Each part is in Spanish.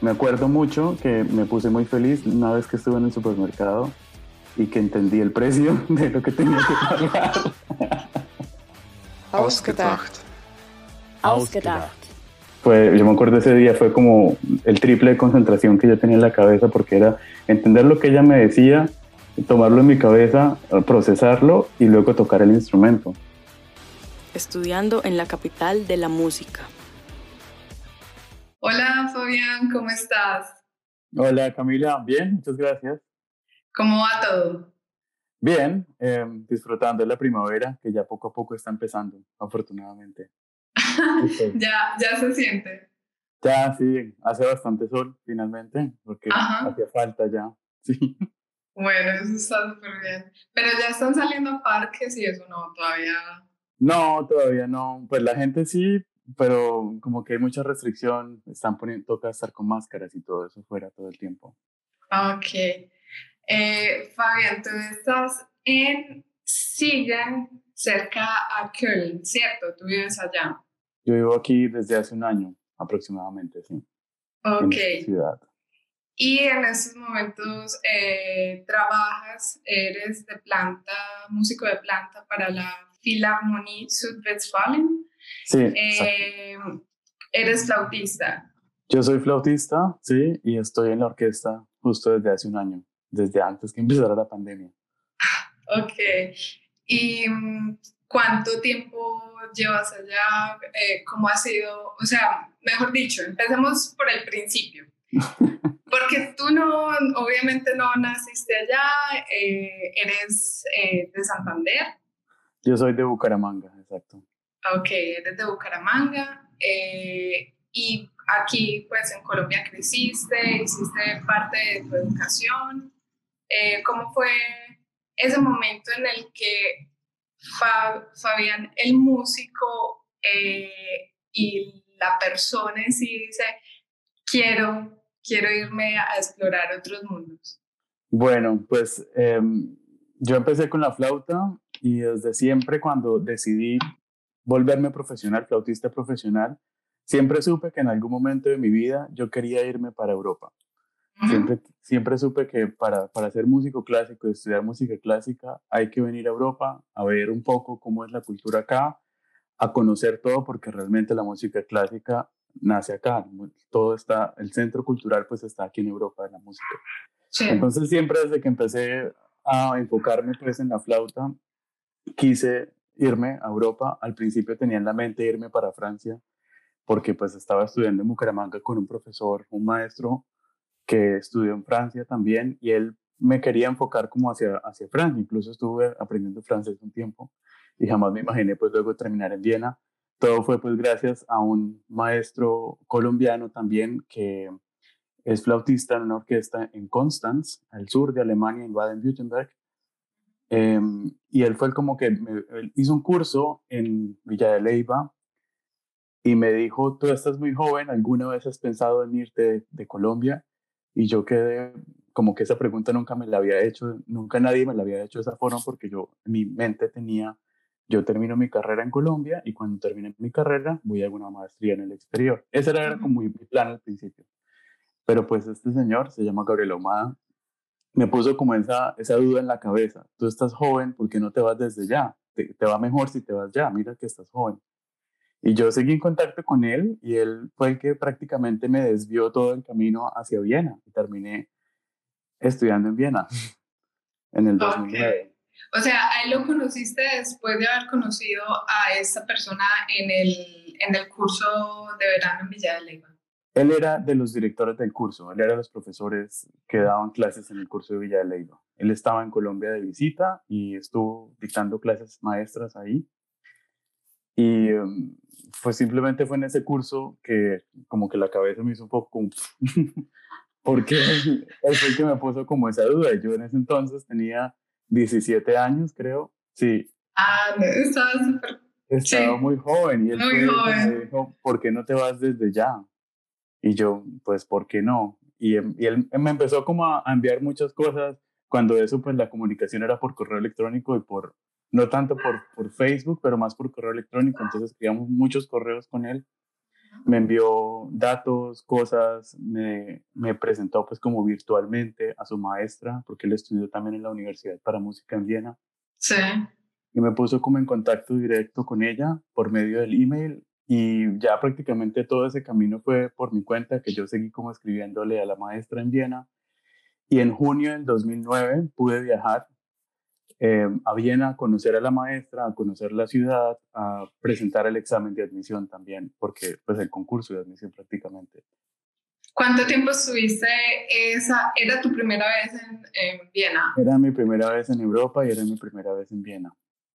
Me acuerdo mucho que me puse muy feliz una vez que estuve en el supermercado y que entendí el precio de lo que tenía que pagar. Ausgedacht. Ausgedacht. Fue, yo me acuerdo ese día, fue como el triple de concentración que yo tenía en la cabeza porque era entender lo que ella me decía, tomarlo en mi cabeza, procesarlo y luego tocar el instrumento. Estudiando en la capital de la música. Hola Fabián, ¿cómo estás? Hola Camila, bien, muchas gracias. ¿Cómo va todo? Bien, eh, disfrutando de la primavera que ya poco a poco está empezando, afortunadamente. ya, ya se siente. Ya, sí, hace bastante sol finalmente, porque hacía falta ya, sí. Bueno, eso está súper bien. Pero ya están saliendo a parques y eso no, todavía. No, todavía no. Pues la gente sí, pero como que hay mucha restricción, están poniendo, toca estar con máscaras y todo eso fuera todo el tiempo. Ok. Eh, Fabián, tú estás en Siegen, cerca a Köln, ¿cierto? Tú vives allá. Yo vivo aquí desde hace un año aproximadamente, sí. Ok. En ciudad. Y en estos momentos eh, trabajas, eres de planta, músico de planta para la Philharmonie Südwestfalen. Sí. Eh, eres flautista. Yo soy flautista, sí, y estoy en la orquesta justo desde hace un año, desde antes que empezara la pandemia. Ok. ¿Y mm, cuánto tiempo llevas allá? Eh, ¿Cómo ha sido? O sea, mejor dicho, empecemos por el principio. Porque tú no, obviamente no naciste allá, eh, eres eh, de Santander. Yo soy de Bucaramanga, exacto. Ok, eres de Bucaramanga. y aquí, pues en Colombia creciste, hiciste parte de tu educación. ¿Cómo fue ese momento en el que Fabián, el músico eh, y la persona en sí dice, quiero, quiero irme a explorar otros mundos? Bueno, pues em, yo empecé con la flauta y desde siempre cuando decidí volverme profesional, flautista profesional, siempre supe que en algún momento de mi vida yo quería irme para Europa. Siempre, siempre supe que para, para ser músico clásico y estudiar música clásica hay que venir a Europa a ver un poco cómo es la cultura acá, a conocer todo, porque realmente la música clásica nace acá. Todo está, el centro cultural pues está aquí en Europa de la música. Entonces siempre desde que empecé a enfocarme pues en la flauta, quise irme a Europa. Al principio tenía en la mente irme para Francia, porque pues estaba estudiando en Bucaramanga con un profesor, un maestro que estudió en Francia también y él me quería enfocar como hacia, hacia Francia, incluso estuve aprendiendo francés un tiempo y jamás me imaginé pues luego terminar en Viena. Todo fue pues gracias a un maestro colombiano también que es flautista en una orquesta en Constanz, al sur de Alemania, en Baden-Württemberg. Em, y él fue como que hizo un curso en Villa de Leyva y me dijo, tú estás muy joven, ¿alguna vez has pensado en irte de Colombia? Y yo quedé como que esa pregunta nunca me la había hecho, nunca nadie me la había hecho de esa forma porque yo en mi mente tenía, yo termino mi carrera en Colombia y cuando termine mi carrera voy a alguna maestría en el exterior. Ese era como mi plan al principio. Pero pues este señor, se llama Gabriel Omada, me puso como esa, esa duda en la cabeza. Tú estás joven, ¿por qué no te vas desde ya? Te, te va mejor si te vas ya, mira que estás joven. Y yo seguí en contacto con él y él fue el que prácticamente me desvió todo el camino hacia Viena y terminé estudiando en Viena en el 2009. O sea, a él lo conociste después de haber conocido a esta persona en el, en el curso de verano en Villa de Leyva. Él era de los directores del curso, él era de los profesores que daban clases en el curso de Villa de Leyva. Él estaba en Colombia de visita y estuvo dictando clases maestras ahí. Y em, pues simplemente fue en ese curso que como que la cabeza me hizo un poco como... porque él fue el que me puso como esa duda. Yo en ese entonces tenía 17 años, creo. Sí. Ah, estaba súper... Estaba muy joven y él muy joven. me dijo, ¿por qué no te vas desde ya? Y yo, pues, ¿por qué no? Y, em, y él me empezó como a enviar muchas cosas. Cuando eso, pues la comunicación era por correo electrónico y por, no tanto por, por Facebook, pero más por correo electrónico. Entonces escribíamos muchos correos con él. me envió datos, cosas, me, me, presentó pues como virtualmente a su maestra, porque él estudió también en la Universidad para Música en Viena. Sí. Y me puso como en contacto directo con ella por medio del email y ya prácticamente todo ese camino fue por mi cuenta, que yo seguí como escribiéndole a la maestra en Viena. Y en junio del 2009 pude viajar eh, a Viena a conocer a la maestra, a conocer la ciudad, a presentar el examen de admisión también, porque pues el concurso de admisión prácticamente. ¿Cuánto tiempo estuviste esa? ¿Era tu primera vez en, en, Viena? Era mi primera vez en Europa y era mi primera vez en Viena.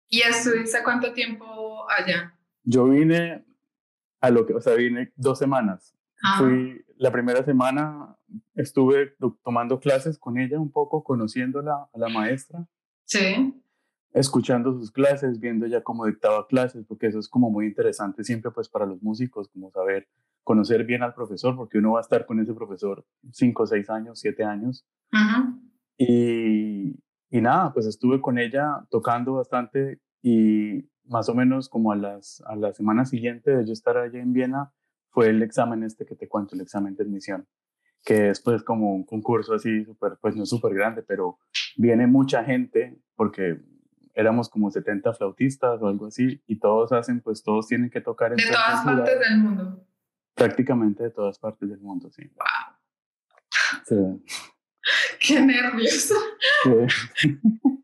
¿Y estuviste cuánto tiempo allá? Yo vine a lo que, o sea, vine dos semanas. Ah. Fui la primera semana, estuve tomando clases con ella un poco, conociéndola a la maestra. Sí. Escuchando sus clases, viendo ya cómo dictaba clases, porque eso es como muy interesante siempre pues para los músicos, como saber, conocer bien al profesor, porque uno va a estar con ese profesor cinco, seis años, siete años. y, y nada, pues estuve con ella tocando bastante y más o menos como a, las, a la semana siguiente de yo estar allá en Viena, fue el examen este que te cuento, el examen de admisión que es pues como un concurso así, super, pues no súper grande, pero viene mucha gente porque éramos como 70 flautistas o algo así y todos hacen, pues todos tienen que tocar en De todas partes del mundo. Prácticamente de todas partes del mundo, sí. ¡Wow! Sí. ¡Qué nervios!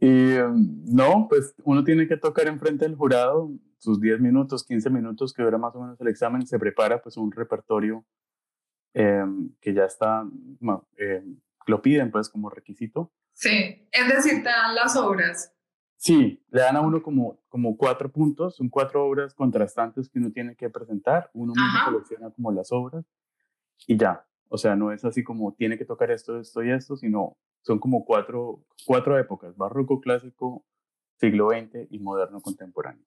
y em, no, pues uno tiene que tocar enfrente del jurado sus 10 minutos, 15 minutos que dura más o menos el examen, se prepara pues un repertorio Em, que ya está, eh, lo piden pues como requisito. Sí, es decir, te dan las obras. Sí, le dan a uno como, como cuatro puntos, son cuatro obras contrastantes que uno tiene que presentar, uno mismo selecciona como las obras y ya, o sea, no es así como tiene que tocar esto, esto y esto, sino son como cuatro, cuatro épocas, barroco, clásico, siglo XX y moderno contemporáneo.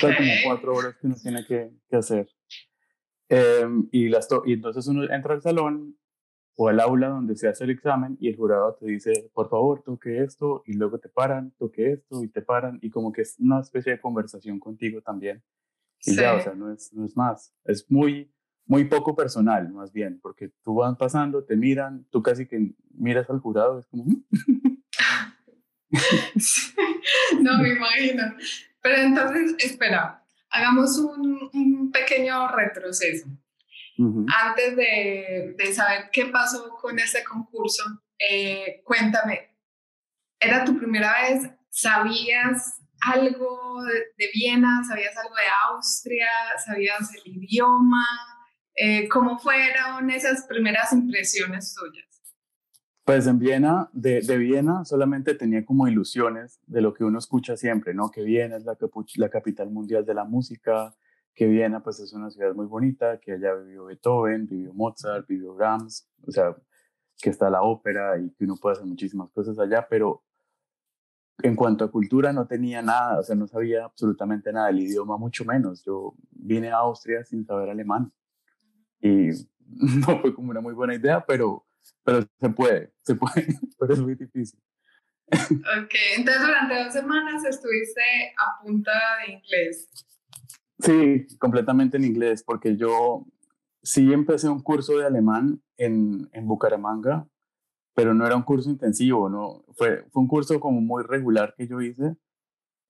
Son como cuatro obras que uno tiene que, que hacer. Em, y, las y entonces uno entra al salón o al aula donde se hace el examen y el jurado te dice, por favor, toque esto, y luego te paran, toque esto, y te paran, y como que es una especie de conversación contigo también. Y ya, o sea, no es, no es más. Es muy, muy poco personal, más bien, porque tú vas pasando, te miran, tú casi que miras al jurado, es como... Mm". no me imagino. Pero entonces, espera, hagamos un, pequeño retroceso. Antes de, saber qué pasó con este concurso, eh, cuéntame, ¿era tu primera vez? ¿Sabías algo de, Viena? ¿Sabías algo de Austria? ¿Sabías el idioma? Eh, ¿Cómo fueron esas primeras impresiones tuyas? Pues en Viena, de, de, Viena solamente tenía como ilusiones de lo que uno escucha siempre, ¿no? Que Viena es la, la capital mundial de la música, que Viena pues es una ciudad muy bonita, que allá vivió Beethoven, vivió Mozart, vivió Brahms, o sea, que está la ópera y que uno puede hacer muchísimas cosas allá, pero en cuanto a cultura no tenía nada, o sea, no sabía absolutamente nada, el idioma mucho menos. Yo vine a Austria sin saber alemán y no fue como una muy buena idea, pero pero se puede, se puede, pero es muy difícil. Ok, entonces durante dos semanas estuviste a punta de inglés. Sí, completamente en inglés, porque yo sí empecé un curso de alemán en, en Bucaramanga, pero no era un curso intensivo, ¿no? Fue, fue un curso como muy regular que yo hice,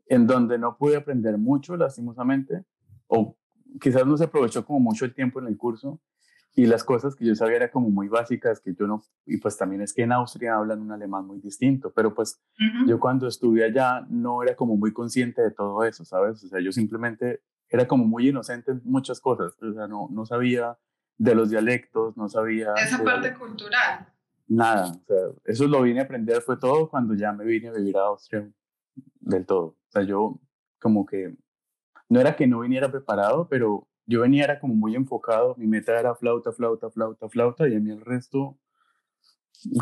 en donde no pude aprender mucho, lastimosamente, o quizás no se aprovechó como mucho el tiempo en el curso, y las cosas que yo sabía eran como muy básicas, que yo no, y pues también es que en Austria hablan un alemán muy distinto, pero pues yo cuando estuve allá no era como muy consciente de todo eso, ¿sabes? O sea, yo simplemente era como muy inocente en muchas cosas, o sea, no, no sabía de los dialectos, no sabía... Esa parte cultural. Nada, o sea, eso lo vine a aprender fue todo cuando ya me vine a vivir a Austria del todo. O sea, yo como que, no era que no viniera preparado, pero yo venía era como muy enfocado, mi meta era flauta, flauta, flauta, flauta, y a mí el resto,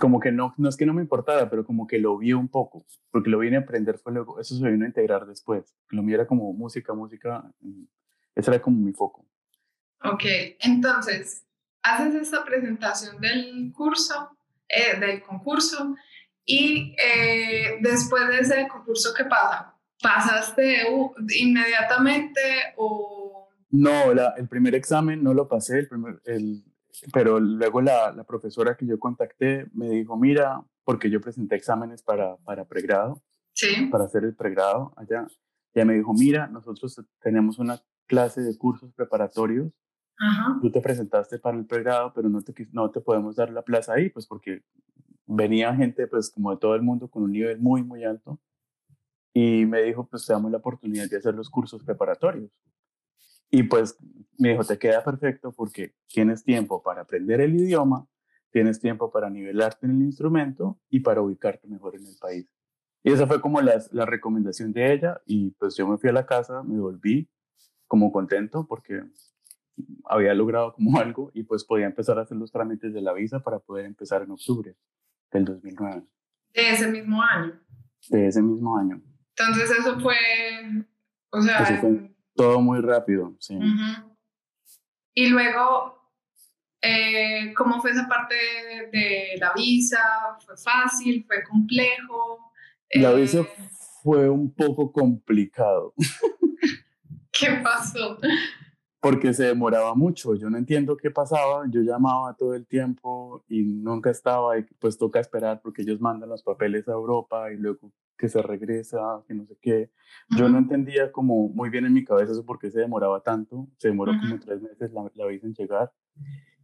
como que no, no es que no me importara, pero como que lo vi un poco, porque lo vine a aprender fue luego, eso se vino a integrar después, lo mío era como música, música, mm, ese era como mi foco. Ok, entonces, haces esta presentación del curso, eh, del concurso, y eh, después de ese concurso, ¿qué pasa? ¿Pasaste inmediatamente o No, el primer examen no lo pasé, el primer, el, pero luego la, la, profesora que yo contacté me dijo, mira, porque yo presenté exámenes para, para pregrado, sí. para hacer el pregrado allá, ella me dijo, mira, nosotros tenemos una clase de cursos preparatorios, Ajá. tú te presentaste para el pregrado, pero no te, no te podemos dar la plaza ahí, pues porque venía gente pues como de todo el mundo con un nivel muy, muy alto y me dijo, pues te damos la oportunidad de hacer los cursos preparatorios. Y pues me dijo, te queda perfecto porque tienes tiempo para aprender el idioma, tienes tiempo para nivelarte en el instrumento y para ubicarte mejor en el país. Y esa fue como la, la recomendación de ella y pues yo me fui a la casa, me volví como contento porque había logrado como algo y pues podía empezar a hacer los trámites de la visa para poder empezar en octubre del 2009. De ese mismo año. De ese mismo año. Entonces eso fue, o sea... Eso fue todo muy rápido, sí. Y luego, eh, ¿cómo fue esa parte de, la visa? ¿Fue fácil? ¿Fue complejo? La visa eh, fue un poco complicado. ¿Qué pasó? Porque se demoraba mucho. Yo no entiendo qué pasaba. Yo llamaba todo el tiempo y nunca estaba. Y pues toca esperar porque ellos mandan los papeles a Europa y luego que se regresa, que no sé qué. Yo no entendía como muy bien en mi cabeza eso porque se demoraba tanto. Se demoró como tres meses la, la visa en llegar.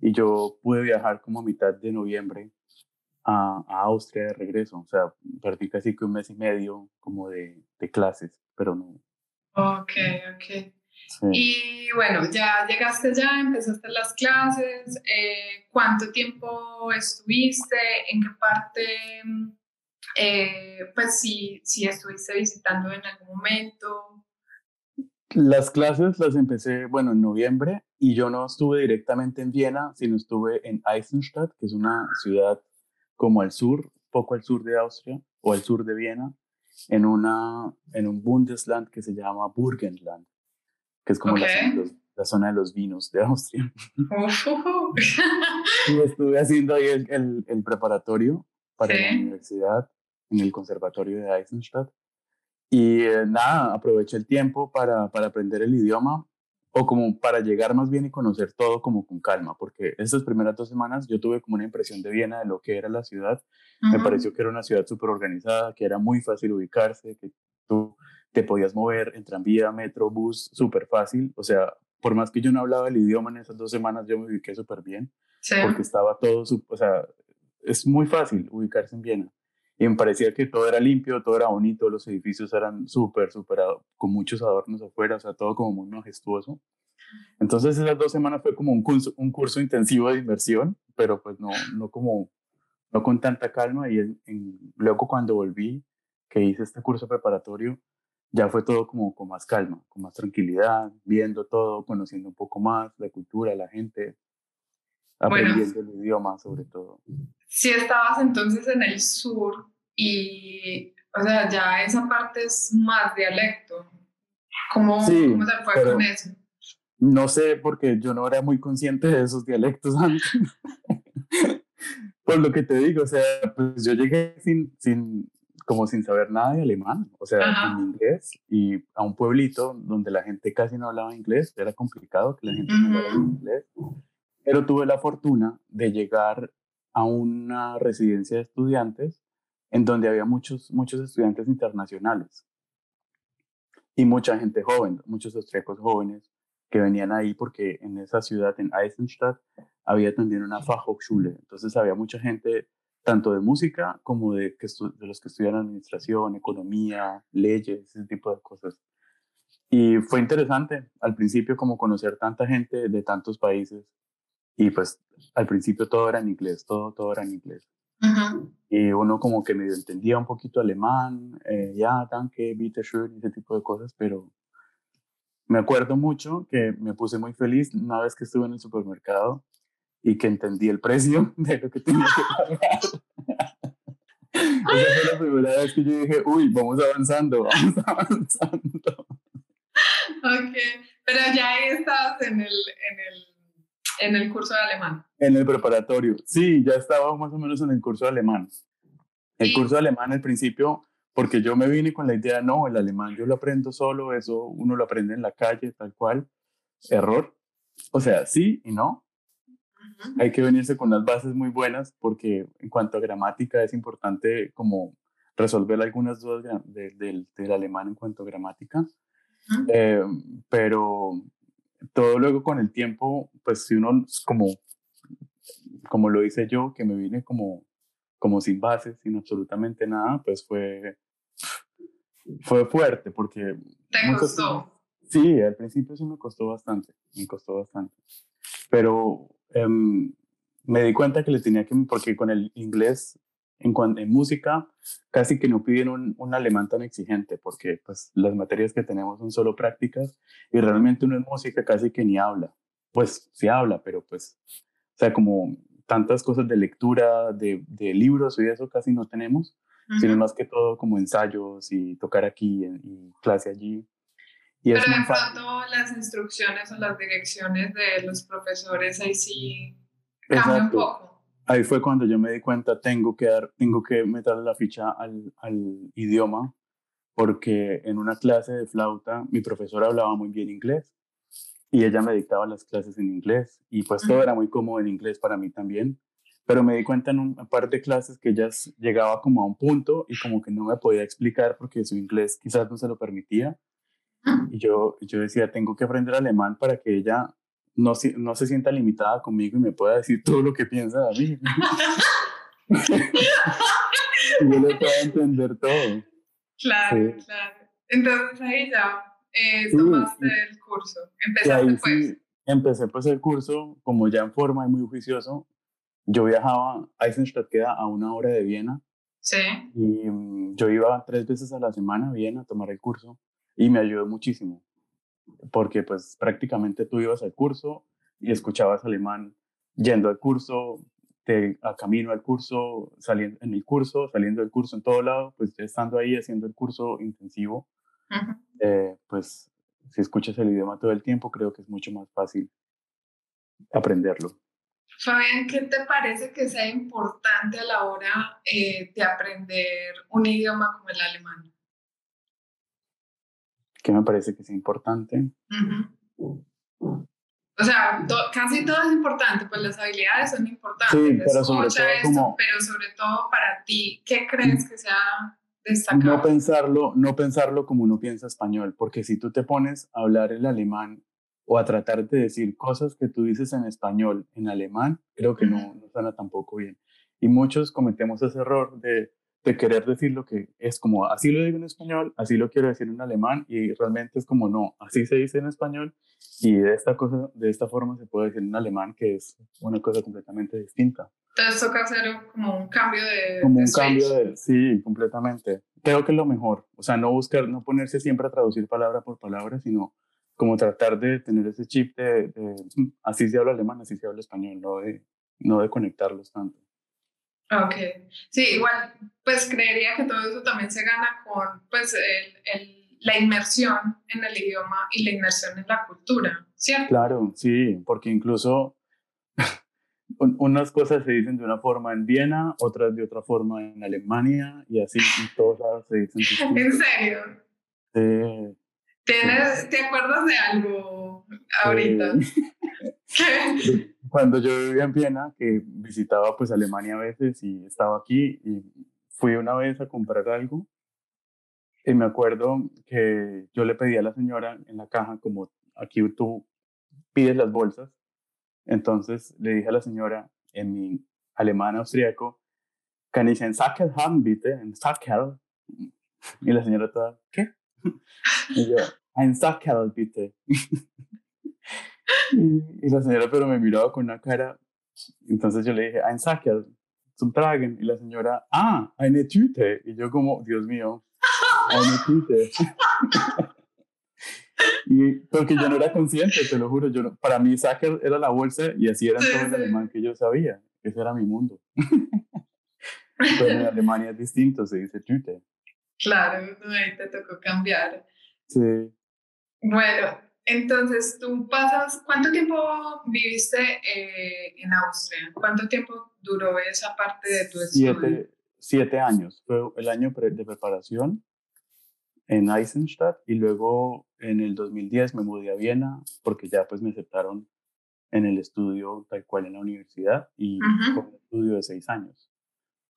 Y yo pude viajar como a mitad de noviembre a, a, Austria de regreso. O sea, perdí casi que un mes y medio como de, de clases, pero no. Ok, ok. Y bueno, ya llegaste ya, empezaste las clases, eh, ¿cuánto tiempo estuviste? ¿En qué parte? Eh, pues si, si estuviste visitando en algún momento. Las clases las empecé, bueno, en noviembre y yo no estuve directamente en Viena, sino estuve en Eisenstadt, que es una ciudad como al sur, poco al sur de Austria o al sur de Viena, en, una, en un Bundesland que se llama Burgenland que es como la, zona de los vinos de Austria. y estuve haciendo ahí el, el, preparatorio para la universidad en el conservatorio de Eisenstadt. Y eh, nada, aproveché el tiempo para, para aprender el idioma o como para llegar más bien y conocer todo como con calma, porque estas primeras dos semanas yo tuve como una impresión de Viena de lo que era la ciudad. Me pareció que era una ciudad súper organizada, que era muy fácil ubicarse, que tú te podías mover en tranvía, metro, bus, súper fácil. O sea, por más que yo no hablaba el idioma en esas dos semanas, yo me ubiqué súper bien. Porque estaba todo, o sea, es muy fácil ubicarse en Viena. Y me parecía que todo era limpio, todo era bonito, los edificios eran súper, súper, con muchos adornos afuera, o sea, todo como muy majestuoso. Entonces esas dos semanas fue como un curso, un curso intensivo de inversión, pero pues no, no como, no con tanta calma. Y luego cuando volví, que hice este curso preparatorio, ya fue todo como con más calma, con más tranquilidad, viendo todo, conociendo un poco más la cultura, la gente, aprendiendo el idioma sobre todo. Si estabas entonces en el sur y, o sea, ya esa parte es más dialecto, ¿cómo, ¿cómo se fue con eso? No sé, porque yo no era muy consciente de esos dialectos antes. Por lo que te digo, o sea, pues yo llegué sin, sin, como sin saber nada de alemán, o sea, en inglés, y a un pueblito donde la gente casi no hablaba inglés, era complicado que la gente no hablara inglés, pero tuve la fortuna de llegar a una residencia de estudiantes en donde había muchos, muchos estudiantes internacionales. Y mucha gente joven, muchos austríacos jóvenes que venían ahí porque en esa ciudad, en Eisenstadt, había también una Fachhochschule, entonces había mucha gente tanto de música como de, que de los que estudian administración, economía, leyes, ese tipo de cosas. Y fue interesante al principio como conocer tanta gente de tantos países y pues al principio todo era en inglés, todo, todo era en inglés. Y uno como que medio entendía un poquito alemán, eh, ya, danke, bitte schön, ese tipo de cosas, pero me acuerdo mucho que me puse muy feliz una vez que estuve en el supermercado y que entendí el precio de lo que tenía que pagar. Esa fue la primera vez que yo dije, uy, vamos avanzando, vamos avanzando. Ok, pero ya ahí estabas en el, en, el, en el curso de alemán. En el preparatorio, sí, ya estaba más o menos en el curso de alemán. El curso de alemán al principio, porque yo me vine con la idea, no, el alemán yo lo aprendo solo, eso uno lo aprende en la calle, tal cual error. O sea, sí y no. Hay que venirse con unas bases muy buenas porque en cuanto a gramática es importante como resolver algunas dudas del alemán en cuanto a gramática. Eh, pero todo luego con el tiempo, pues si uno como, como lo hice yo, que me vine como, como sin bases, sin absolutamente nada, pues fue, fue fuerte porque... ¿Te costó? Sí, al principio sí me costó bastante, me costó bastante. Pero em, me di cuenta que le tenía que, porque con el inglés en, en música casi que no piden un, un, alemán tan exigente porque pues las materias que tenemos son solo prácticas y realmente uno en música casi que ni habla. Pues sí habla, pero pues, o sea, como tantas cosas de lectura, de, de libros y eso casi no tenemos, sino más que todo como ensayos y tocar aquí y, clase allí. Y pero de pronto las instrucciones o las direcciones de los profesores ahí sí cambian un poco ahí fue cuando yo me di cuenta, tengo que, dar, tengo que meterle la ficha al, al, idioma, porque en una clase de flauta mi profesora hablaba muy bien inglés y ella me dictaba las clases en inglés y pues todo era muy cómodo en inglés para mí también. Pero me di cuenta en un par de clases que ella llegaba como a un punto y como que no me podía explicar porque su inglés quizás no se lo permitía. Y yo, yo decía, tengo que aprender alemán para que ella no, no se sienta limitada conmigo y me pueda decir todo lo que piensa de mí. y yo le pueda entender todo. Claro, claro. Entonces ahí ya eh, tomaste el curso. Empezaste pues. empecé pues el curso, como ya en forma y muy juicioso. Yo viajaba, a Eisenstadt queda a una hora de Viena. Sí. Y mm, yo iba tres veces a la semana a Viena a tomar el curso y me ayudó muchísimo porque pues prácticamente tú ibas al curso y escuchabas alemán yendo al curso, te, a camino al curso, saliendo en el curso, saliendo del curso en todo lado, pues ya estando ahí haciendo el curso intensivo, eh, pues si escuchas el idioma todo el tiempo, creo que es mucho más fácil aprenderlo. Fabián, ¿qué te parece que sea importante a la hora eh, de aprender un idioma como el alemán? Que me parece que es importante. O sea, casi todo es importante, pues las habilidades son importantes. Sí, pero sobre, todo pero sobre todo para ti, ¿qué crees que sea destacado? No pensarlo, no pensarlo como uno piensa español, porque si tú te pones a hablar el alemán o a tratar de decir cosas que tú dices en español en alemán, creo que no, no suena tampoco bien. Y muchos cometemos ese error de de querer decir lo que es como así lo digo en español, así lo quiero decir en alemán y realmente es como no, así se dice en español y de esta cosa, de esta forma se puede decir en alemán que es una cosa completamente distinta. Entonces toca hacer como un cambio de Como un cambio de, sí, completamente. Creo que es lo mejor, o sea, no buscar, no ponerse siempre a traducir palabra por palabra, sino como tratar de tener ese chip de, de así se habla alemán, así se habla español, no de, no de conectarlos tanto. Ok, sí, igual, pues creería que todo eso también se gana con pues el, la inmersión en el idioma y la inmersión en la cultura, ¿cierto? Claro, sí, porque incluso unas cosas se dicen de una forma en Viena, otras de otra forma en Alemania y así en todos lados se dicen. ¿En serio? Sí. ¿Tienes, ¿Te acuerdas de algo ahorita? Cuando yo vivía en Viena, que visitaba pues Alemania a veces y estaba aquí y fui una vez a comprar algo y me acuerdo que yo le pedí a la señora en la caja, como aquí tú pides las bolsas, entonces le dije a la señora en mi alemán austriaco, kann ich ein Sackel haben bitte, ein Sackel? Y la señora toda, ¿qué? Y yo, ein Sackel bitte. Y, la señora pero me miraba con una cara, entonces yo le dije, ein Sackel, zum Tragen. Y la señora, ah, eine Tüte. Y yo como, Dios mío, eine Tüte. y porque yo no era consciente, te lo juro, yo para mí Sackel era la bolsa y así era todo el alemán que yo sabía. Ese era mi mundo. Pero en Alemania es distinto, se dice Tüte. Claro, ahí te tocó cambiar. Sí. Bueno, entonces, tú pasas, ¿cuánto tiempo viviste eh, en Austria? ¿Cuánto tiempo duró esa parte de tu estudio? Siete, siete años. Fue el año de preparación. en Eisenstadt y luego en el 2010 me mudé a Viena porque ya pues me aceptaron en el estudio tal cual en la universidad y con un estudio de seis años.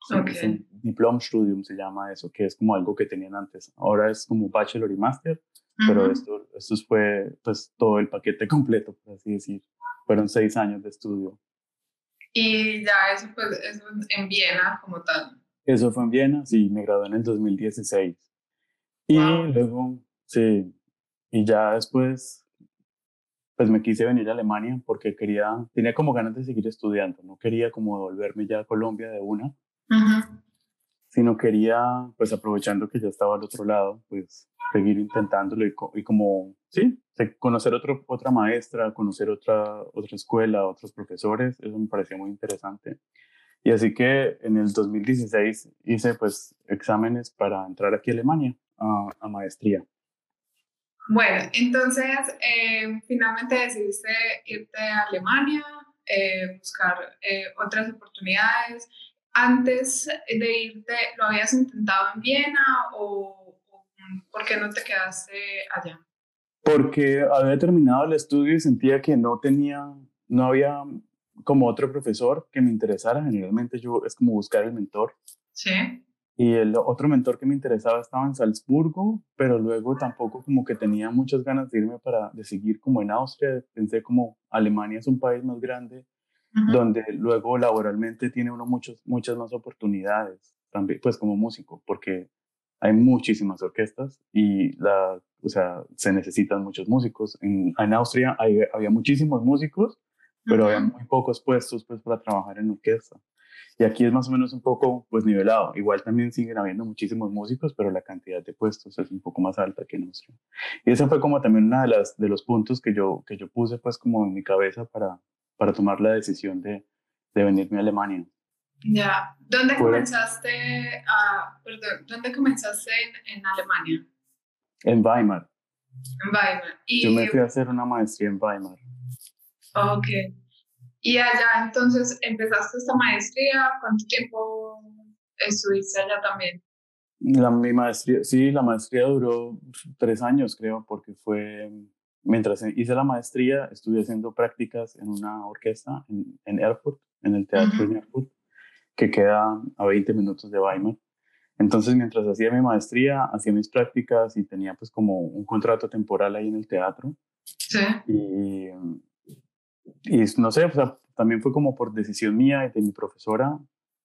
Es un diploma studium se llama eso, que es como algo que tenían antes. Ahora es como bachelor y master, pero esto, esto fue pues todo el paquete completo, por así decir. Fueron seis años de estudio. Y ya eso pues eso en Viena como tal. Eso fue en Viena, sí, me gradué en el 2016. Y luego, sí, y ya después, pues me quise venir a Alemania porque quería, tenía como ganas de seguir estudiando, no quería como volverme ya a Colombia de una, sino quería, pues aprovechando que ya estaba al otro lado, pues seguir intentándolo y, y como, sí, conocer otro, otra maestra, conocer otra, otra escuela, otros profesores, eso me parecía muy interesante. Y así que en el 2016 hice pues exámenes para entrar aquí a Alemania a, maestría. Bueno, entonces eh, finalmente decidiste irte a Alemania, eh, buscar eh, otras oportunidades. Antes de irte, ¿lo habías intentado en Viena o, o por qué no te quedaste allá? Porque había terminado el estudio y sentía que no tenía, no había como otro profesor que me interesara. Generalmente yo es como buscar el mentor. Sí. Y el otro mentor que me interesaba estaba en Salzburgo, pero luego tampoco como que tenía muchas ganas de irme para, de seguir como en Austria. Pensé como Alemania es un país más grande, donde luego laboralmente tiene uno muchos, muchas más oportunidades, también, pues como músico, porque hay muchísimas orquestas y la, o sea, se necesitan muchos músicos. En, en Austria había muchísimos músicos, pero había muy pocos puestos pues para trabajar en orquesta. Y aquí es más o menos un poco pues nivelado. Igual también siguen habiendo muchísimos músicos, pero la cantidad de puestos es un poco más alta que en Austria. Y ese fue como también uno de, las, de los puntos que yo, que yo puse pues como en mi cabeza para, para tomar la decisión de, de venirme a Alemania. Ya, ¿dónde comenzaste, a, perdón, ¿dónde comenzaste en, en Alemania? En Weimar. En Weimar. ¿Y, yo me fui a hacer una maestría en Weimar. Ok. Y allá entonces empezaste esta maestría, ¿cuánto tiempo estuviste allá también? La, mi maestría, sí, la maestría duró tres años, creo, porque fue, mientras hice la maestría, estuve haciendo prácticas en una orquesta en, en Erfurt, en el teatro de Erfurt, que queda a 20 minutos de Weimar. Entonces, mientras hacía mi maestría, hacía mis prácticas y tenía pues como un contrato temporal ahí en el teatro. Sí. Y, y no sé, o sea, también fue como por decisión mía y de mi profesora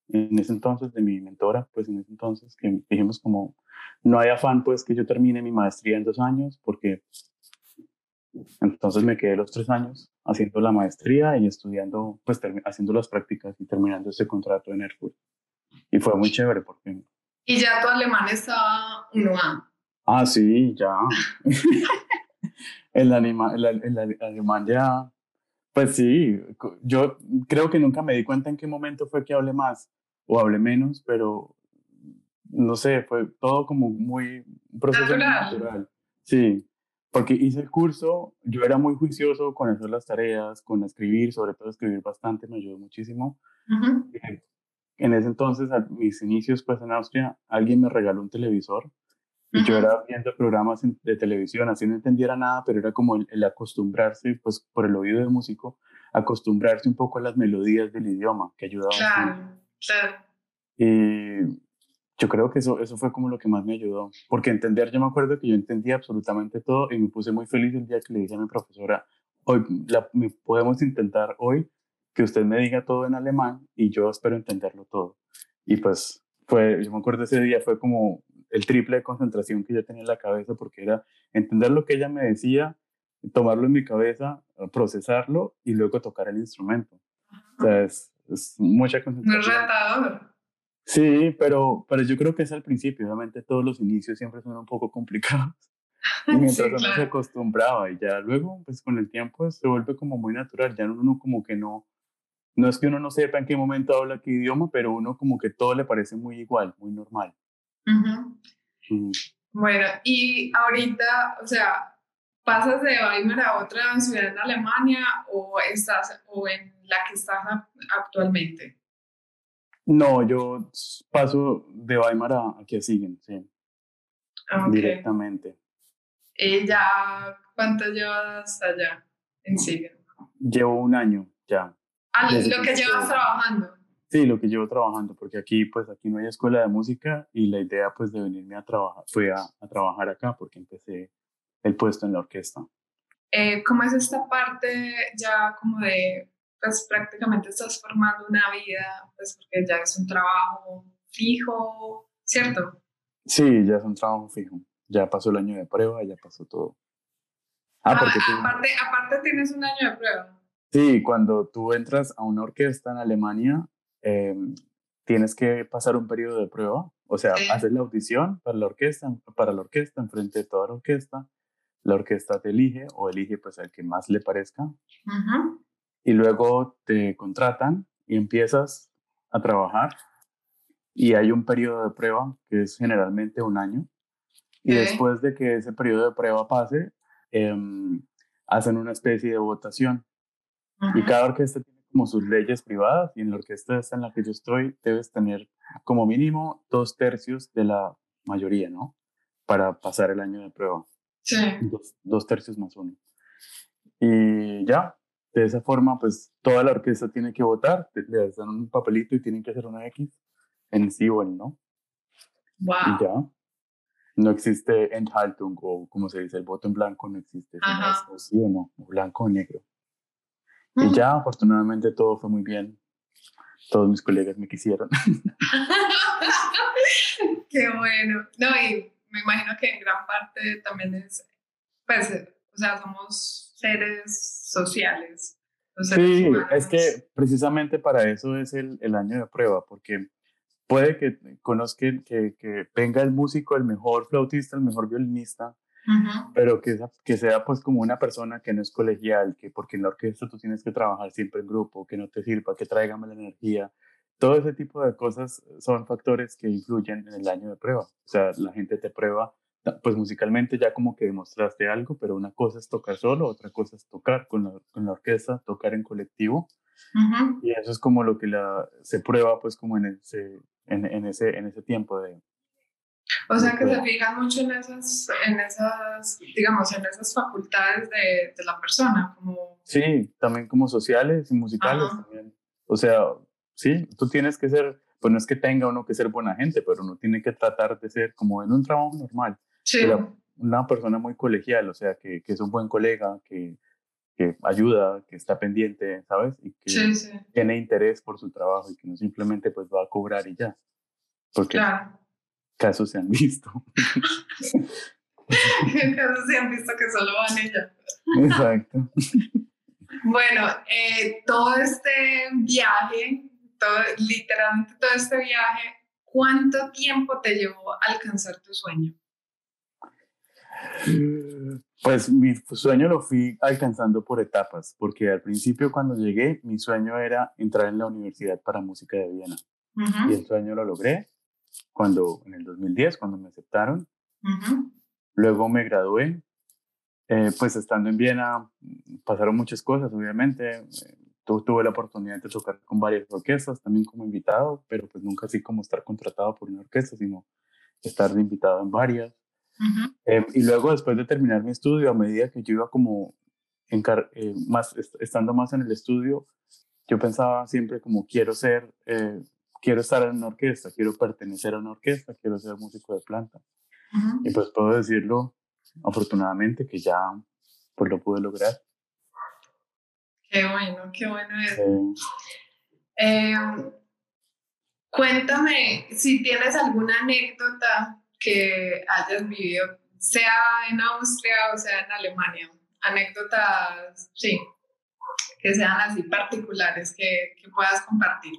en ese entonces, de mi mentora, pues en ese entonces, que dijimos como, no hay afán pues que yo termine mi maestría en dos años, porque entonces me quedé los tres años haciendo la maestría y estudiando, pues haciendo las prácticas y terminando ese contrato en Erfurt. Y fue muy chévere porque... ¿Y ya tu alemán estaba 1A? Ah, sí, ya. el, anima, el, el alemán ya pues sí, yo creo que nunca me di cuenta en qué momento fue que hablé más o hablé menos, pero no sé, fue todo como muy un proceso natural. Sí, porque hice el curso, yo era muy juicioso con hacer las tareas, con escribir, sobre todo escribir bastante, me ayudó muchísimo. En ese entonces, a mis inicios pues en Austria, alguien me regaló un televisor y yo era viendo programas de televisión, así no entendiera nada, pero era como el, acostumbrarse, pues por el oído del músico, acostumbrarse un poco a las melodías del idioma, que ayudaba. Claro, claro. Y yo creo que eso, eso fue como lo que más me ayudó, porque entender, yo me acuerdo que yo entendía absolutamente todo y me puse muy feliz el día que le dije a mi profesora, hoy la, podemos intentar hoy que usted me diga todo en alemán y yo espero entenderlo todo. Y pues fue, yo me acuerdo ese día, fue como el triple de concentración que yo tenía en la cabeza porque era entender lo que ella me decía, tomarlo en mi cabeza, procesarlo y luego tocar el instrumento. O sea, es, es mucha concentración. retador. Sí, pero, pero yo creo que es al principio. Obviamente todos los inicios siempre son un poco complicados. Y mientras uno se acostumbraba y ya luego, pues con el tiempo se vuelve como muy natural. Ya uno como que no, no es que uno no sepa en qué momento habla qué idioma, pero uno como que todo le parece muy igual, muy normal. Bueno, y ahorita, o sea, ¿pasas de Weimar a otra ciudad en Alemania o estás o en la que estás actualmente? No, yo paso de Weimar a aquí a Siegen, sí. Ok. directamente. ¿Y ya cuánto llevas allá en Siga? Llevo un año ya. Ah, lo que que llevas trabajando. Sí, lo que llevo trabajando, porque aquí, pues, aquí no hay escuela de música y la idea, pues, de venirme a trabajar, fue a, a trabajar acá porque empecé el puesto en la orquesta. Eh, ¿Cómo es esta parte ya como de, pues prácticamente estás formando una vida, pues porque ya es un trabajo fijo, ¿cierto? Sí, ya es un trabajo fijo. Ya pasó el año de prueba, ya pasó todo. Ah, Ah, porque tú, aparte, aparte tienes un año de prueba. sí, cuando tú entras a una orquesta en Alemania, eh, tienes que pasar un periodo de prueba. O sea, Sí. haces la audición para la orquesta, para la orquesta, enfrente de toda la orquesta. La orquesta te elige o elige pues al que más le parezca. Ujú. Y luego te contratan y empiezas a trabajar y hay un periodo de prueba que es generalmente un año y Ok. después de que ese periodo de prueba pase em, hacen una especie de votación y Ujú. cada orquesta tiene como sus leyes privadas y en la orquesta esta en la que yo estoy debes tener como mínimo dos tercios de la mayoría, ¿no? Para pasar el año de prueba Sí. dos, dos tercios más uno. Y ya, de esa forma, pues toda la orquesta tiene que votar, les dan un papelito y tienen que hacer una X en sí o en no. Wow. Y ya, no existe Enthaltung o como se dice, el voto en blanco no existe, Ajá. o sí o no, o blanco o negro. Mm. Y ya, afortunadamente todo fue muy bien. Todos mis colegas me quisieron. Qué bueno. No, y me imagino que en gran parte también es, pues, eh, o sea, somos seres sociales. seres Sí, humanos. es que precisamente para eso es el, el año de prueba, porque puede que conozcan, que, que venga el músico, el mejor flautista, el mejor violinista, pero que, que sea pues como una persona que no es colegial, que porque en la orquesta tú tienes que trabajar siempre en grupo, que no te sirva, que traiga mala energía. Todo ese tipo de cosas son factores que influyen en el año de prueba. O sea, la gente te prueba, pues musicalmente ya como que demostraste algo, pero una cosa es tocar solo, otra cosa es tocar con la, con la orquesta, tocar en colectivo. Ujú. Y eso es como lo que la, se prueba pues como en ese, en, en ese, en ese tiempo de... O sea que se fijan mucho en esas, en esas, digamos, en esas facultades de, de la persona, como, Sí, también como sociales y musicales también. O sea, sí, tú tienes que ser, pues no es que tenga uno que ser buena gente, pero uno tiene que tratar de ser como en un trabajo normal, sí, una persona muy colegial, o sea, que, que es un buen colega, que, que ayuda, que está pendiente, ¿sabes? Y que sí, sí, tiene interés por su trabajo y que no simplemente pues va a cobrar y ya. Porque claro. casos se han visto. En caso se han visto que solo van ella. Exacto. Bueno, eh, todo este viaje, todo, literalmente todo este viaje, ¿cuánto tiempo te llevó a alcanzar tu sueño? Pues mi sueño lo fui alcanzando por etapas, porque al principio cuando llegué, mi sueño era entrar en la Universidad para Música de Viena. Y el sueño lo logré cuando, en el 2010, cuando me aceptaron. Luego me gradué. Eh, pues estando en Viena pasaron muchas cosas, obviamente. Tu- tuve la oportunidad de tocar con varias orquestas, también como invitado, pero pues nunca así como estar contratado por una orquesta, sino estar de invitado en varias. Ujú. Eh, y luego, después de terminar mi estudio, a medida que yo iba como encar- eh, más, est- estando más en el estudio, yo pensaba siempre como quiero ser, eh, quiero estar en una orquesta, quiero pertenecer a una orquesta, quiero ser músico de planta. Ujú. Y pues puedo decirlo, afortunadamente, que ya pues lo pude lograr. Qué bueno, qué bueno es. Eh, cuéntame si tienes alguna anécdota que hayas vivido, sea en Austria o sea en Alemania. Anécdotas, sí, que sean así particulares que, que puedas compartir.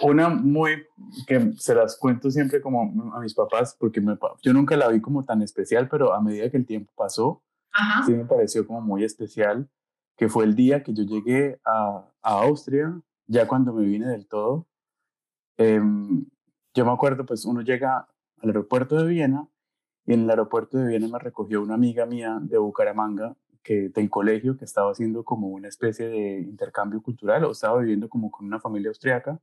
una muy que se las cuento siempre como a mis papás, porque me yo nunca la vi como tan especial, pero a medida que el tiempo pasó, Ajá. sí me pareció como muy especial, que fue el día que yo llegué a, a Austria, ya cuando me vine del todo. Em, yo me acuerdo, pues uno llega al aeropuerto de Viena y en el aeropuerto de Viena me recogió una amiga mía de Bucaramanga, que del colegio, que estaba haciendo como una especie de intercambio cultural o estaba viviendo como con una familia austriaca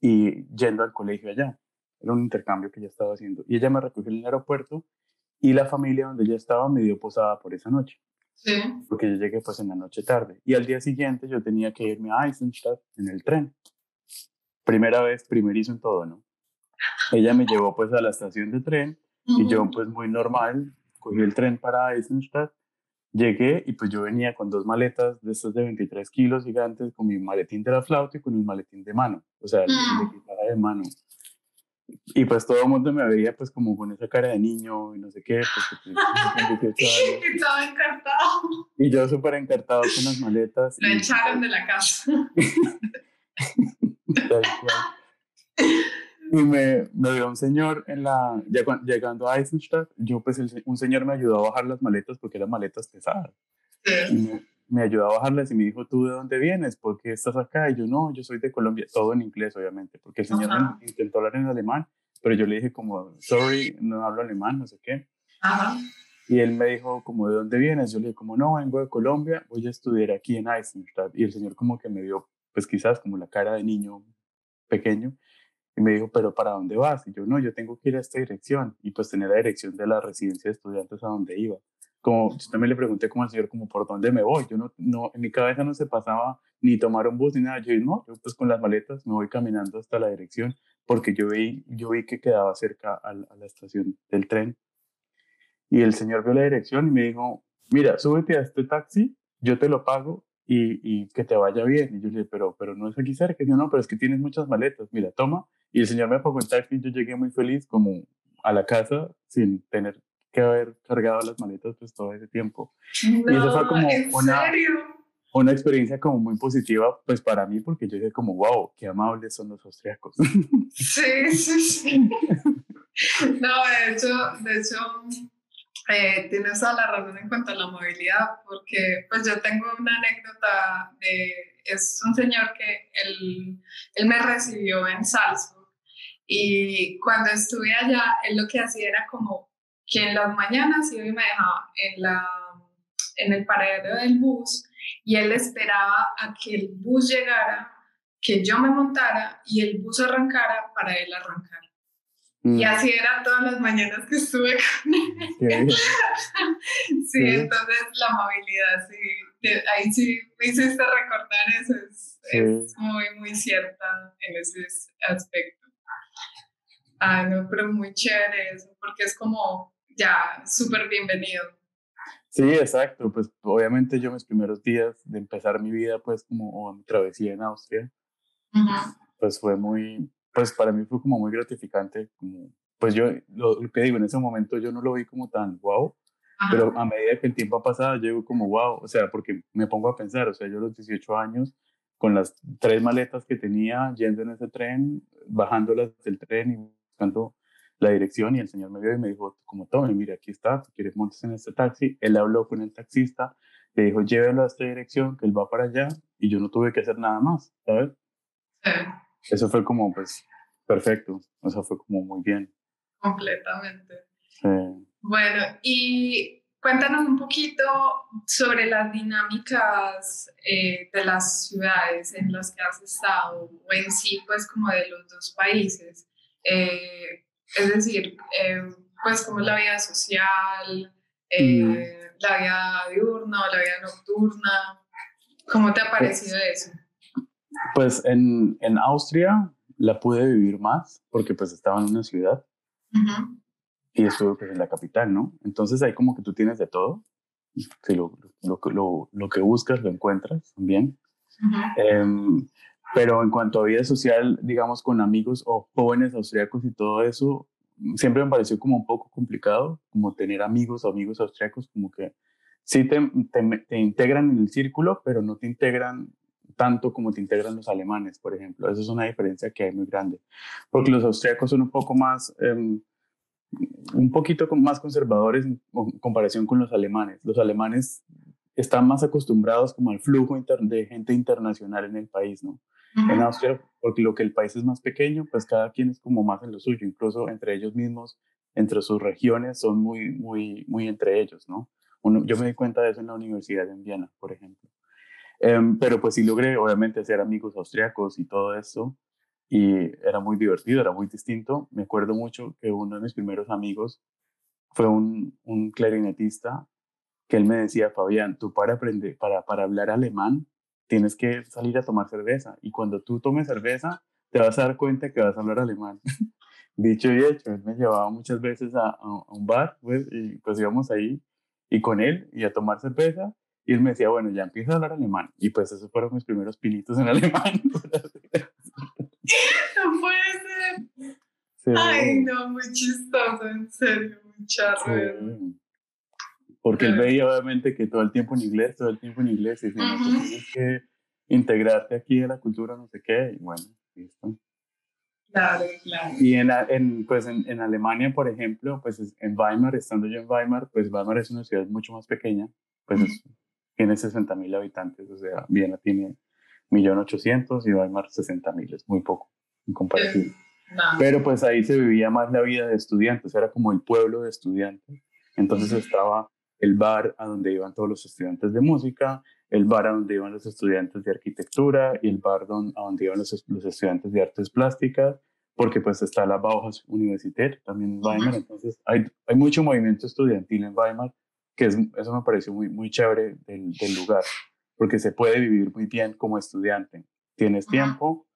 y yendo al colegio allá. era un intercambio que ella estaba haciendo. Y ella me recogió en el aeropuerto y la familia donde ella estaba me dio posada por esa noche. Sí. Porque yo llegué pues en la noche tarde. Y al día siguiente yo tenía que irme a Eisenstadt en el tren. Primera vez, primerizo en todo, ¿no? Ella me llevó pues a la estación de tren y yo pues muy normal, cogí el tren para Eisenstadt, llegué y pues yo venía con dos maletas de estos de 23 kilos gigantes, con mi maletín de la flauta y con mi maletín de mano, o sea, el, de, de mano. Y pues todo el mundo me veía pues como con esa cara de niño y no sé qué. Pues, y estaba encartado. Y yo súper encartado con las maletas. Lo echaron de la casa. y me, me vio un señor en la, ya, llegando a Eisenstadt, yo pues un señor me ayudó a bajar las maletas porque eran maletas pesadas. Me, me, ayudó a bajarlas y me dijo, ¿tú de dónde vienes? ¿Por qué estás acá? Y yo, no, yo soy de Colombia. Todo en inglés, obviamente, porque el señor me intentó hablar en alemán, pero yo le dije como, sorry, no hablo alemán, no sé qué. Ajá. Y él me dijo, como, ¿de dónde vienes? Yo le dije, como, no, vengo de Colombia, voy a estudiar aquí en Eisenstadt. Y el señor como que me vio, pues quizás como la cara de niño pequeño, y me dijo, pero ¿para dónde vas? Y yo, no, yo tengo que ir a esta dirección. Y pues tenía la dirección de la residencia de estudiantes a donde iba. Como, yo también le pregunté como al señor, como, ¿por dónde me voy? Yo no, no, en mi cabeza no se pasaba ni tomar un bus ni nada. Yo, no, yo pues con las maletas me voy caminando hasta la dirección porque yo vi, yo vi que quedaba cerca a, a la estación del tren. Y el señor vio la dirección y me dijo, mira, súbete a este taxi, yo te lo pago y, y, que te vaya bien. Y yo le dije, pero, pero no es aquí cerca. Y yo, no, pero es que tienes muchas maletas. Mira, toma. Y el señor me taxi y yo llegué muy feliz como a la casa sin tener que haber cargado las maletas pues todo ese tiempo. No, y eso fue como ¿en una, una experiencia como muy positiva pues para mí porque yo dije como, wow, qué amables son los austriacos. Sí, sí, sí. No, de hecho, de hecho eh, tienes toda la razón en cuanto a la movilidad, porque pues yo tengo una anécdota de, es un señor que él, él me recibió en Salzburg y cuando estuve allá, él lo que hacía era como que en las mañanas iba y me dejaba en, la, en el paradero del bus y él esperaba a que el bus llegara, que yo me montara y el bus arrancara para él arrancar. Mm. Y así era todas las mañanas que estuve con él. Sí. Sí, entonces la movilidad, sí, ahí sí me hiciste recordar eso, es, es Sí. muy, muy cierta en ese aspecto. No, pero muy chévere eso, porque es como ya súper bienvenido. Sí, exacto. Pues obviamente yo mis primeros días de empezar mi vida pues como o mi travesía en Austria, Ujú. pues fue muy, pues para mí fue como muy gratificante. Como, pues yo, lo, lo que digo, en ese momento yo no lo vi como tan wow, Ajá. pero a medida que el tiempo ha pasado, yo digo como wow, o sea, porque me pongo a pensar, o sea, yo a los 18 años, con las tres maletas que tenía, yendo en ese tren, bajándolas del tren y buscando la dirección, y el señor me vio y me dijo, como tome, mire, aquí está, si quieres montes en este taxi. Él habló con el taxista, le dijo, llévelo a esta dirección, que él va para allá, y yo no tuve que hacer nada más, ¿sabes? Sí, Eso fue como, pues, perfecto, o sea, fue como muy bien. completamente. Sí. Bueno, y cuéntanos un poquito sobre las dinámicas eh, de las ciudades en las que has estado, o en sí, pues como de los dos países. Eh, es decir, eh, pues como la vida social, eh, la vida diurna o la vida nocturna. ¿Cómo te ha parecido eso? Pues en, en Austria la pude vivir más porque pues estaba en una ciudad y estuve pues en la capital, ¿no? Entonces ahí como que tú tienes de todo, que lo, lo, lo, lo que buscas lo encuentras también. Em, pero en cuanto a vida social, digamos, con amigos o jóvenes austriacos y todo eso, siempre me pareció como un poco complicado, como tener amigos o amigos austriacos, como que sí te, te, te integran en el círculo, pero no te integran tanto como te integran los alemanes, por ejemplo. Eso es una diferencia que hay muy grande, porque los austriacos son un poco más, em, un poquito más conservadores en comparación con los alemanes. Los alemanes están más acostumbrados como al flujo de gente internacional en el país, ¿no? En. Austria, porque lo que el país es más pequeño, pues cada quien es como más en lo suyo, incluso entre ellos mismos, entre sus regiones, son muy, muy, muy entre ellos, ¿no? Uno, yo me di cuenta de eso en la universidad en Viena, por ejemplo. Em, pero pues sí logré, obviamente, hacer amigos austriacos y todo eso. y era muy divertido, era muy distinto. Me acuerdo mucho que uno de mis primeros amigos fue un, un clarinetista que él me decía, Fabián, tú para aprender, para, para hablar alemán, tienes que salir a tomar cerveza. Y cuando tú tomes cerveza, te vas a dar cuenta que vas a hablar alemán. Dicho y hecho, él me llevaba muchas veces a, a, un bar, pues, y pues íbamos ahí y con él y a tomar cerveza. Y él me decía, bueno, ya empieza a hablar alemán. Y pues esos fueron mis primeros pinitos en alemán. no puede ser. Ay, no, muy chistoso, en serio, muy charro. Porque él veía obviamente que todo el tiempo en inglés, todo el tiempo en inglés, y decía, no, pues tienes que integrarte aquí a la cultura, no sé qué, y bueno, listo. Claro, claro. Y en, en pues en, en, Alemania, por ejemplo, pues en Weimar, estando yo en Weimar, pues Weimar es una ciudad mucho más pequeña, pues tiene 60 mil habitantes, o sea, Viena tiene 1.800.000 y Weimar 60 mil, es muy poco en comparación. Pero pues ahí se vivía más la vida de estudiantes, era como el pueblo de estudiantes. Entonces estaba el bar a donde iban todos los estudiantes de música, el bar a donde iban los estudiantes de arquitectura y el bar a donde iban los, los estudiantes de artes plásticas, porque pues está la Bauhaus Universität también en Weimar, entonces hay, hay mucho movimiento estudiantil en Weimar, que es, eso me pareció muy, muy chévere del, del lugar, porque se puede vivir muy bien como estudiante. Tienes tiempo,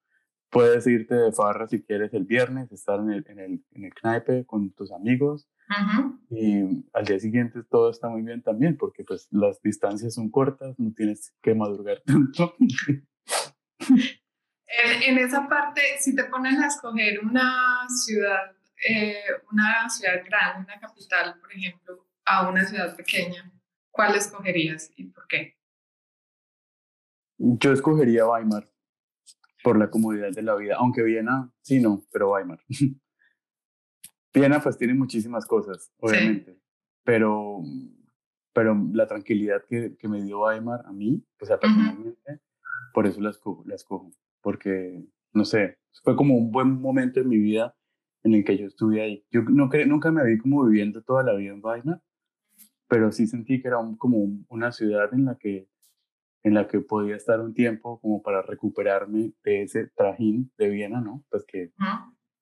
puedes irte de farra si quieres el viernes, estar en el, en el, en el knaipe con tus amigos, y al día siguiente todo está muy bien también, porque pues las distancias son cortas, no tienes que madrugar tanto. En, esa parte, si te ponen a escoger una ciudad, eh, una ciudad grande, una capital, por ejemplo, a una ciudad pequeña, ¿cuál escogerías y por qué? Yo escogería Weimar por la comodidad de la vida, aunque Viena, sí, no, pero Weimar. Viena pues tiene muchísimas cosas, obviamente, pero, pero la tranquilidad que, que, me dio Weimar a mí, o sea, personalmente, por eso la escojo, la escojo, porque, no sé, fue como un buen momento en mi vida en el que yo estuve ahí. Yo no nunca me vi como viviendo toda la vida en Weimar, pero sí sentí que era como una ciudad en la que en la que podía estar un tiempo como para recuperarme de ese trajín de Viena, ¿no? Pues que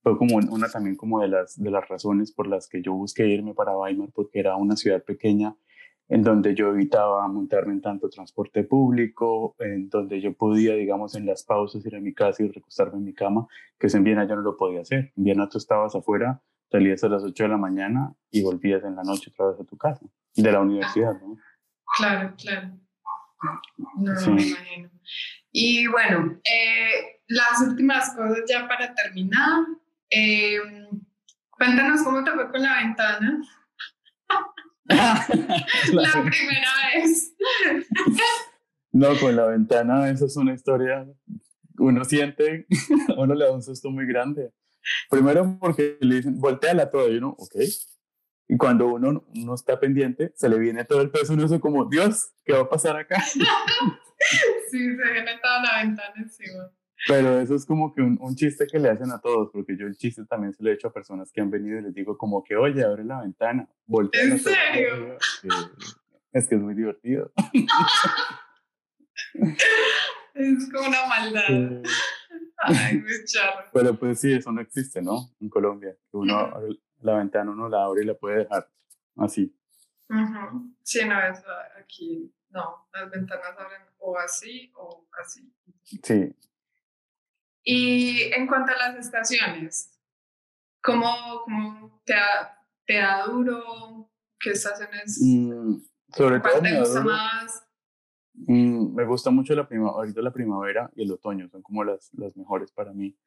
fue como una también como de las, de las razones por las que yo busqué irme para Weimar, porque era una ciudad pequeña en donde yo evitaba montarme en tanto transporte público, en donde yo podía, digamos, en las pausas ir a mi casa y recostarme en mi cama, que en Viena yo no lo podía hacer. En Viena tú estabas afuera, salías a las 8 de la mañana y volvías en la noche otra vez a tu casa, de la universidad, ¿no? Claro, claro. No, me imagino. Y bueno, eh, las últimas cosas ya para terminar. Eh, cuéntanos cómo te fue con la ventana. la primera vez. no, con la ventana, eso es una historia. Uno siente, uno le da un susto muy grande. Primero porque le dicen, volteala todo, y uno, ok. Y cuando uno no está pendiente, se le viene todo el peso y uno dice como, Dios, ¿qué va a pasar acá? sí, se viene toda la ventana encima. Pero eso es como que un, un, chiste que le hacen a todos, porque yo el chiste también se lo he hecho a personas que han venido y les digo como que, oye, abre la ventana, voltea. ¿En serio? Es que es muy divertido. es como una maldad. Ay, muy charro. Pero pues sí, eso no existe, ¿no? En Colombia. Uno, la ventana uno la abre y la puede dejar así. Sí, no, eso aquí no, las ventanas abren o así o así. Sí, y en cuanto a las estaciones, ¿cómo, cómo te, da, te, da, duro? ¿Qué estaciones? Mm, sobre todo te gusta más? Mm, me gusta mucho la primavera, ahorita la primavera y el otoño, son como las, las mejores para mí.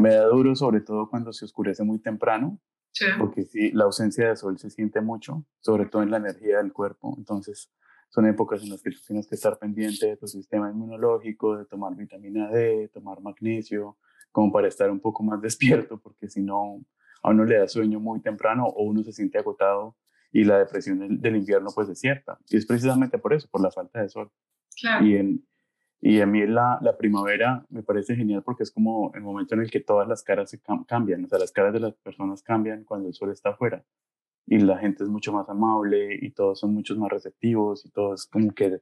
Me da duro sobre todo cuando se oscurece muy temprano, sí. porque sí, la ausencia de sol se siente mucho, sobre todo en la energía del cuerpo. Entonces, son épocas en las que tú tienes que estar pendiente de tu sistema inmunológico, de tomar vitamina D, de tomar magnesio, como para estar un poco más despierto, porque si no, a uno le da sueño muy temprano o uno se siente agotado y la depresión del, del invierno pues es cierta. Y es precisamente por eso, por la falta de sol. Claro. Y, en, y a mí la, la primavera me parece genial porque es como el momento en el que todas las caras se cambian, o sea, las caras de las personas cambian cuando el sol está afuera y la gente es mucho más amable y todos son muchos más receptivos y todo es como que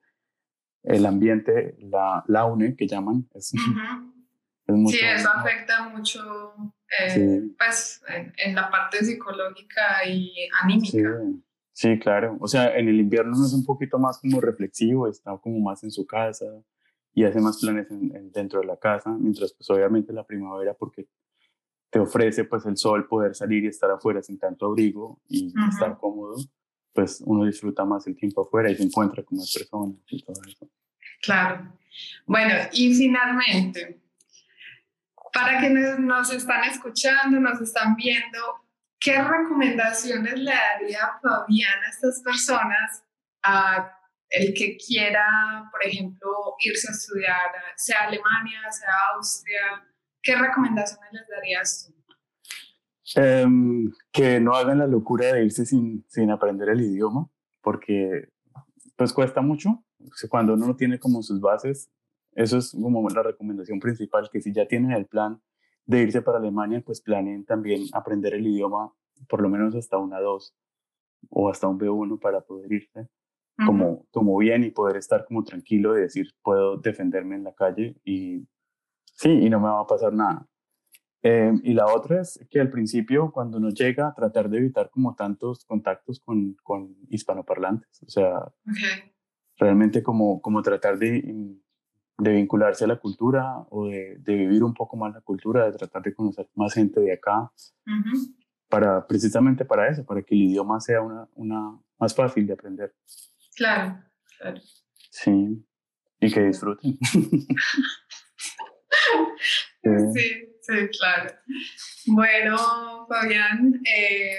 el ambiente, la, la une que llaman, es, sí, eso afecta mucho eh, pues, en, la parte psicológica y anímica. Sí. claro. O sea, en el invierno es un poquito más como reflexivo, está como más en su casa y hace más planes dentro de la casa, mientras pues obviamente la primavera porque te ofrece pues el sol poder salir y estar afuera sin tanto abrigo y estar cómodo, pues uno disfruta más el tiempo afuera y se encuentra con las personas y todo eso. Claro. Bueno, y finalmente, para quienes nos están escuchando, nos están viendo, ¿qué recomendaciones le daría Fabián a estas personas, a el que quiera, por ejemplo, irse a estudiar, sea Alemania, sea Austria? ¿Qué recomendaciones les darías tú? Em, que no hagan la locura de irse sin, sin aprender el idioma, porque pues cuesta mucho. Cuando uno no tiene como sus bases, eso es como la recomendación principal, que si ya tienen el plan de irse para Alemania, pues planeen también aprender el idioma por lo menos hasta una 2 o hasta un B1 para poder irse como, como bien y poder estar como tranquilo de decir, puedo defenderme en la calle y sí, y no me va a pasar nada. Em, y la otra es que al principio, cuando uno llega, tratar de evitar como tantos contactos con, con hispanoparlantes. O sea, realmente como, como tratar de de vincularse a la cultura o de, de, vivir un poco más la cultura, de tratar de conocer más gente de acá, para, precisamente para eso, para que el idioma sea una, una más fácil de aprender. Claro, claro. Sí, y que disfruten. sí, sí, claro. Bueno, Fabián, eh,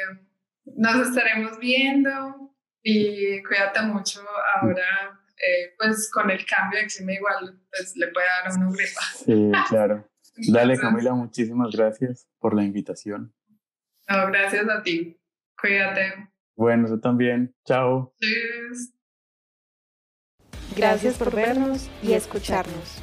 nos estaremos viendo y cuídate mucho ahora eh, pues con el cambio de clima igual pues le puede dar a uno gripa. Sí, claro. Dale Camila, muchísimas gracias por la invitación. No, gracias a ti. Cuídate. Bueno, yo también. Chao. Cheers. Gracias por vernos y escucharnos.